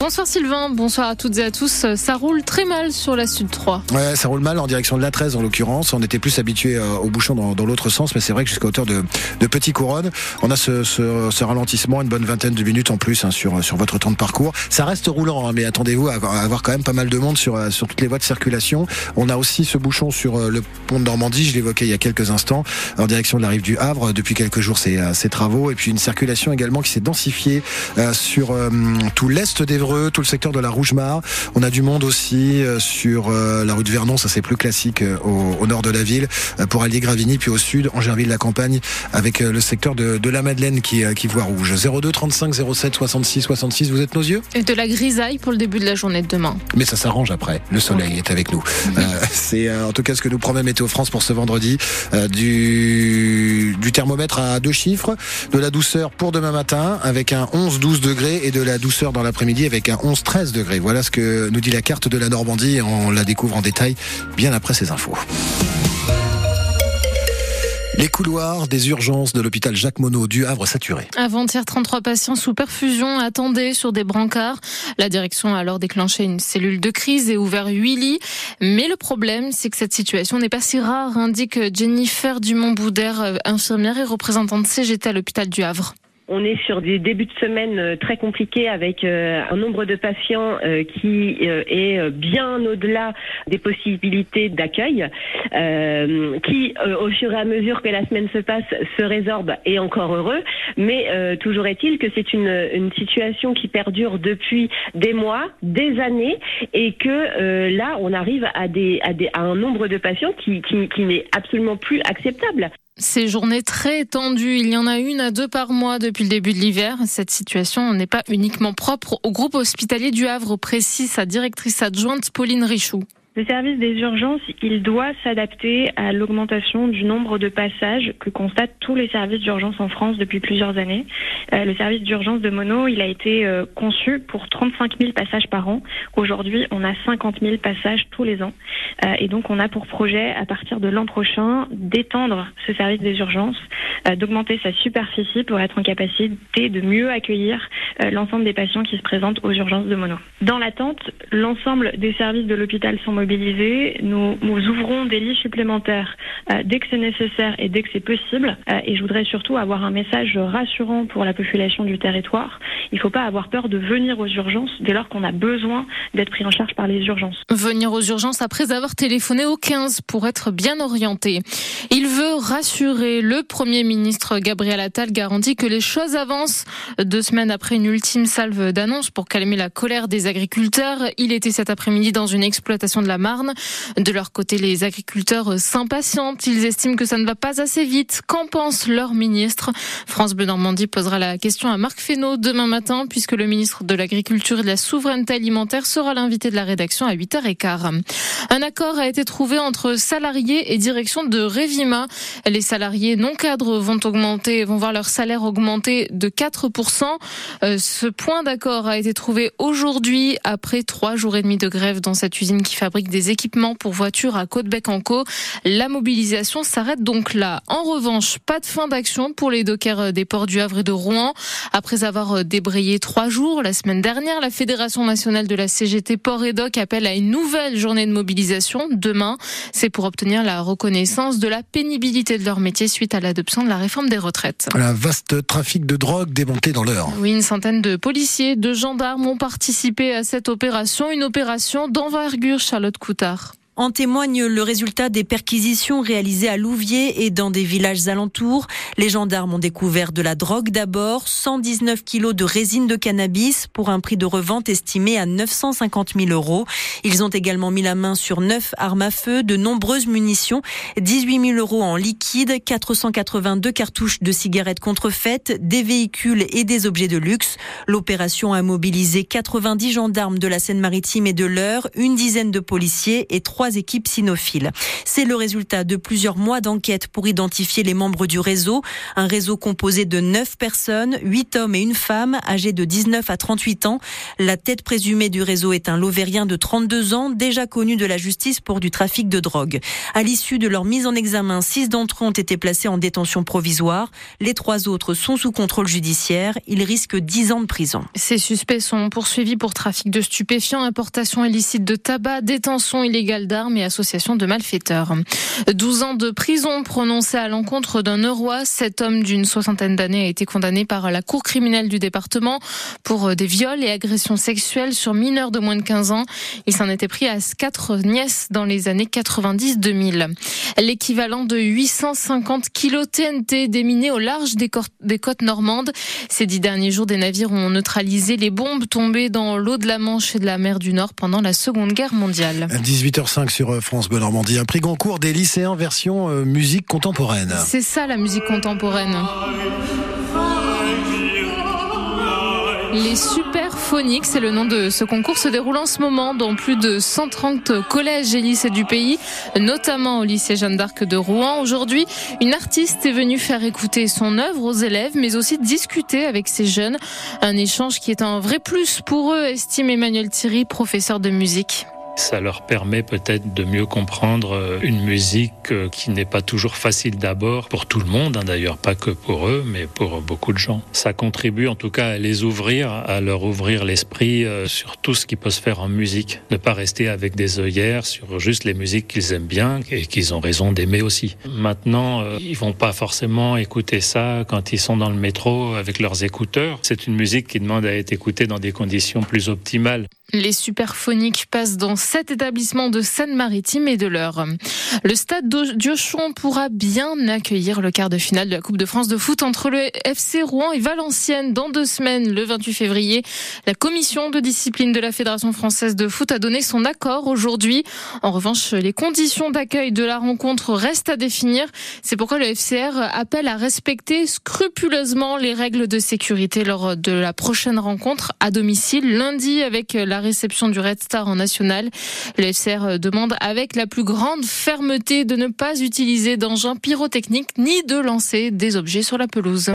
Bonsoir Sylvain, bonsoir à toutes et à tous. Ça roule très mal sur la Sud 3. Ouais, ça roule mal en direction de la 13 en l'occurrence. On était plus habitué euh, au bouchon dans, l'autre sens, mais c'est vrai que jusqu'à hauteur de, de Petit Couronne, on a ce, ralentissement, une bonne vingtaine de minutes en plus hein, sur, sur votre temps de parcours. Ça reste roulant, hein, mais attendez-vous à avoir, quand même pas mal de monde sur, euh, sur toutes les voies de circulation. On a aussi ce bouchon sur euh, le pont de Normandie, je l'évoquais il y a quelques instants, en direction de la rive du Havre. Depuis quelques jours, ces, travaux. Et puis une circulation également qui s'est densifiée euh, sur tout l'est tout le secteur de la Rougemar. On a du monde aussi euh, sur euh, la rue de Vernon, ça c'est plus classique euh, au, au, nord de la ville, pour allier Gravigny, puis au sud, Angerville-la-Campagne, avec le secteur de, de la Madeleine qui, qui voit rouge. 02 35 07 66 66, vous êtes nos yeux? Et de la grisaille pour le début de la journée de demain. Mais ça s'arrange après, le soleil est avec nous. Euh, c'est en tout cas ce que nous promet Météo France pour ce vendredi. Euh, du thermomètre à deux chiffres, de la douceur pour demain matin avec un 11-12 degrés et de la douceur dans l'après-midi avec un 11-13 degrés. Voilà ce que nous dit la carte de la Normandie. On la découvre en détail bien après ces infos. Les couloirs des urgences de l'hôpital Jacques Monod du Havre saturés. Avant-hier, 33 patients sous perfusion attendaient sur des brancards. La direction a alors déclenché une cellule de crise et ouvert 8 lits. Mais le problème, c'est que cette situation n'est pas si rare, indique Jennifer Dumont-Boudère, infirmière et représentante CGT à l'hôpital du Havre. On est sur des débuts de semaine euh, très compliqués avec euh, un nombre de patients euh, qui est bien au-delà des possibilités d'accueil, qui au fur et à mesure que la semaine se passe se résorbe et encore heureux. Mais toujours est-il que c'est une, situation qui perdure depuis des mois, des années, et que là on arrive à, un nombre de patients qui n'est absolument plus acceptable. Ces journées très tendues, il y en a une à deux par mois depuis le début de l'hiver. Cette situation n'est pas uniquement propre au groupe hospitalier du Havre, précise sa directrice adjointe Pauline Richoux. Le service des urgences, il doit s'adapter à l'augmentation du nombre de passages que constatent tous les services d'urgence en France depuis plusieurs années. Euh, le service d'urgence de Mono, il a été euh, conçu pour 35 000 passages par an. Aujourd'hui, on a 50 000 passages tous les ans. Euh, et donc, on a pour projet, à partir de l'an prochain, d'étendre ce service des urgences, d'augmenter sa superficie pour être en capacité de mieux accueillir l'ensemble des patients qui se présentent aux urgences de Mono. Dans l'attente, l'ensemble des services de l'hôpital sont mobilisés. Nous, nous, ouvrons des lits supplémentaires euh, dès que c'est nécessaire et dès que c'est possible. Euh, et je voudrais surtout avoir un message rassurant pour la population du territoire. Il ne faut pas avoir peur de venir aux urgences dès lors qu'on a besoin d'être pris en charge par les urgences. Venir aux urgences après avoir téléphoné au 15 pour être bien orienté. Il veut rassurer. Le Premier ministre Gabriel Attal garantit que les choses avancent. Deux semaines après une ultime salve d'annonces pour calmer la colère des agriculteurs. Il était cet après-midi dans une exploitation de la Marne. De leur côté, les agriculteurs s'impatientent. Ils estiment que ça ne va pas assez vite. Qu'en pense leur ministre? France Bleu Normandie posera la question à Marc Fesneau demain matin puisque le ministre de l'Agriculture et de la Souveraineté alimentaire sera l'invité de la rédaction à 8h15. Un accord a été trouvé entre salariés et direction de Revima. Les salariés non cadres vont augmenter, vont voir leur salaire augmenter de 4%. Euh, ce point d'accord a été trouvé aujourd'hui après trois jours et demi de grève dans cette usine qui fabrique des équipements pour voitures à Côte-Bec-en-Caux. La mobilisation s'arrête donc là. En revanche, pas de fin d'action pour les dockers des ports du Havre et de Rouen. Après avoir débrayé trois jours la semaine dernière, la Fédération nationale de la CGT Port et Doc appelle à une nouvelle journée de mobilisation demain. C'est pour obtenir la reconnaissance de la pénibilité de leur métier suite à l'adoption de la réforme des retraites. Un vaste trafic de drogue démonté dans l'heure. Oui, une centaine de policiers, de gendarmes ont participé à cette opération, une opération d'envergure, Charlotte Coutard. En témoigne le résultat des perquisitions réalisées à Louviers et dans des villages alentours. Les gendarmes ont découvert de la drogue d'abord, 119 kilos de résine de cannabis pour un prix de revente estimé à 950 000 euros. Ils ont également mis la main sur neuf armes à feu, de nombreuses munitions, 18 000 euros en liquide, 482 cartouches de cigarettes contrefaites, des véhicules et des objets de luxe. L'opération a mobilisé 90 gendarmes de la Seine-Maritime et de l'Eure, une dizaine de policiers et trois équipes cynophiles. C'est le résultat de plusieurs mois d'enquête pour identifier les membres du réseau. Un réseau composé de neuf personnes, huit hommes et une femme, âgés de 19 à 38 ans. La tête présumée du réseau est un Lovérien de 32 ans, déjà connu de la justice pour du trafic de drogue. À l'issue de leur mise en examen, six d'entre eux ont été placés en détention provisoire. Les trois autres sont sous contrôle judiciaire. Ils risquent 10 ans de prison. Ces suspects sont poursuivis pour trafic de stupéfiants, importation illicite de tabac, détention illégale d'armes et association de malfaiteurs. 12 ans de prison prononcés à l'encontre d'un Neurois. Cet homme d'une soixantaine d'années a été condamné par la Cour criminelle du département pour des viols et agressions sexuelles sur mineurs de moins de 15 ans. Il s'en était pris à quatre nièces dans les années 90-2000. L'équivalent de 850 kilos TNT déminés au large des, des côtes normandes. Ces dix derniers jours, des navires ont neutralisé les bombes tombées dans l'eau de la Manche et de la mer du Nord pendant la Seconde Guerre mondiale. 18h05 sur euh, France Bleu Normandie. Un prix Goncourt des lycéens version euh, musique contemporaine. C'est ça la musique contemporaine. Les Superphoniques, c'est le nom de ce concours, se déroule en ce moment dans plus de 130 collèges et lycées du pays, notamment au lycée Jeanne d'Arc de Rouen. Aujourd'hui, une artiste est venue faire écouter son œuvre aux élèves, mais aussi discuter avec ces jeunes. Un échange qui est un vrai plus pour eux, estime Emmanuel Thierry, professeur de musique. Ça leur permet peut-être de mieux comprendre euh, une musique euh, qui n'est pas toujours facile d'abord pour tout le monde, hein, d'ailleurs pas que pour eux, mais pour beaucoup de gens. Ça contribue en tout cas à les ouvrir, à leur ouvrir l'esprit euh, sur tout ce qui peut se faire en musique. Ne pas rester avec des œillères sur juste les musiques qu'ils aiment bien et qu'ils ont raison d'aimer aussi. Maintenant, ils vont pas forcément écouter ça quand ils sont dans le métro avec leurs écouteurs. C'est une musique qui demande à être écoutée dans des conditions plus optimales. Les superphoniques passent dans sept établissements de Seine-Maritime et de l'Eure. Le stade d'Iochon pourra bien accueillir le quart de finale de la Coupe de France de foot entre le FC Rouen et Valenciennes dans deux semaines, le 28 février. La commission de discipline de la Fédération française de foot a donné son accord aujourd'hui. En revanche, les conditions d'accueil de la rencontre restent à définir. C'est pourquoi le FCR appelle à respecter scrupuleusement les règles de sécurité lors de la prochaine rencontre à domicile lundi avec la réception du Red Star en national. Le FCR demande avec la plus grande fermeté de ne pas utiliser d'engins pyrotechniques ni de lancer des objets sur la pelouse.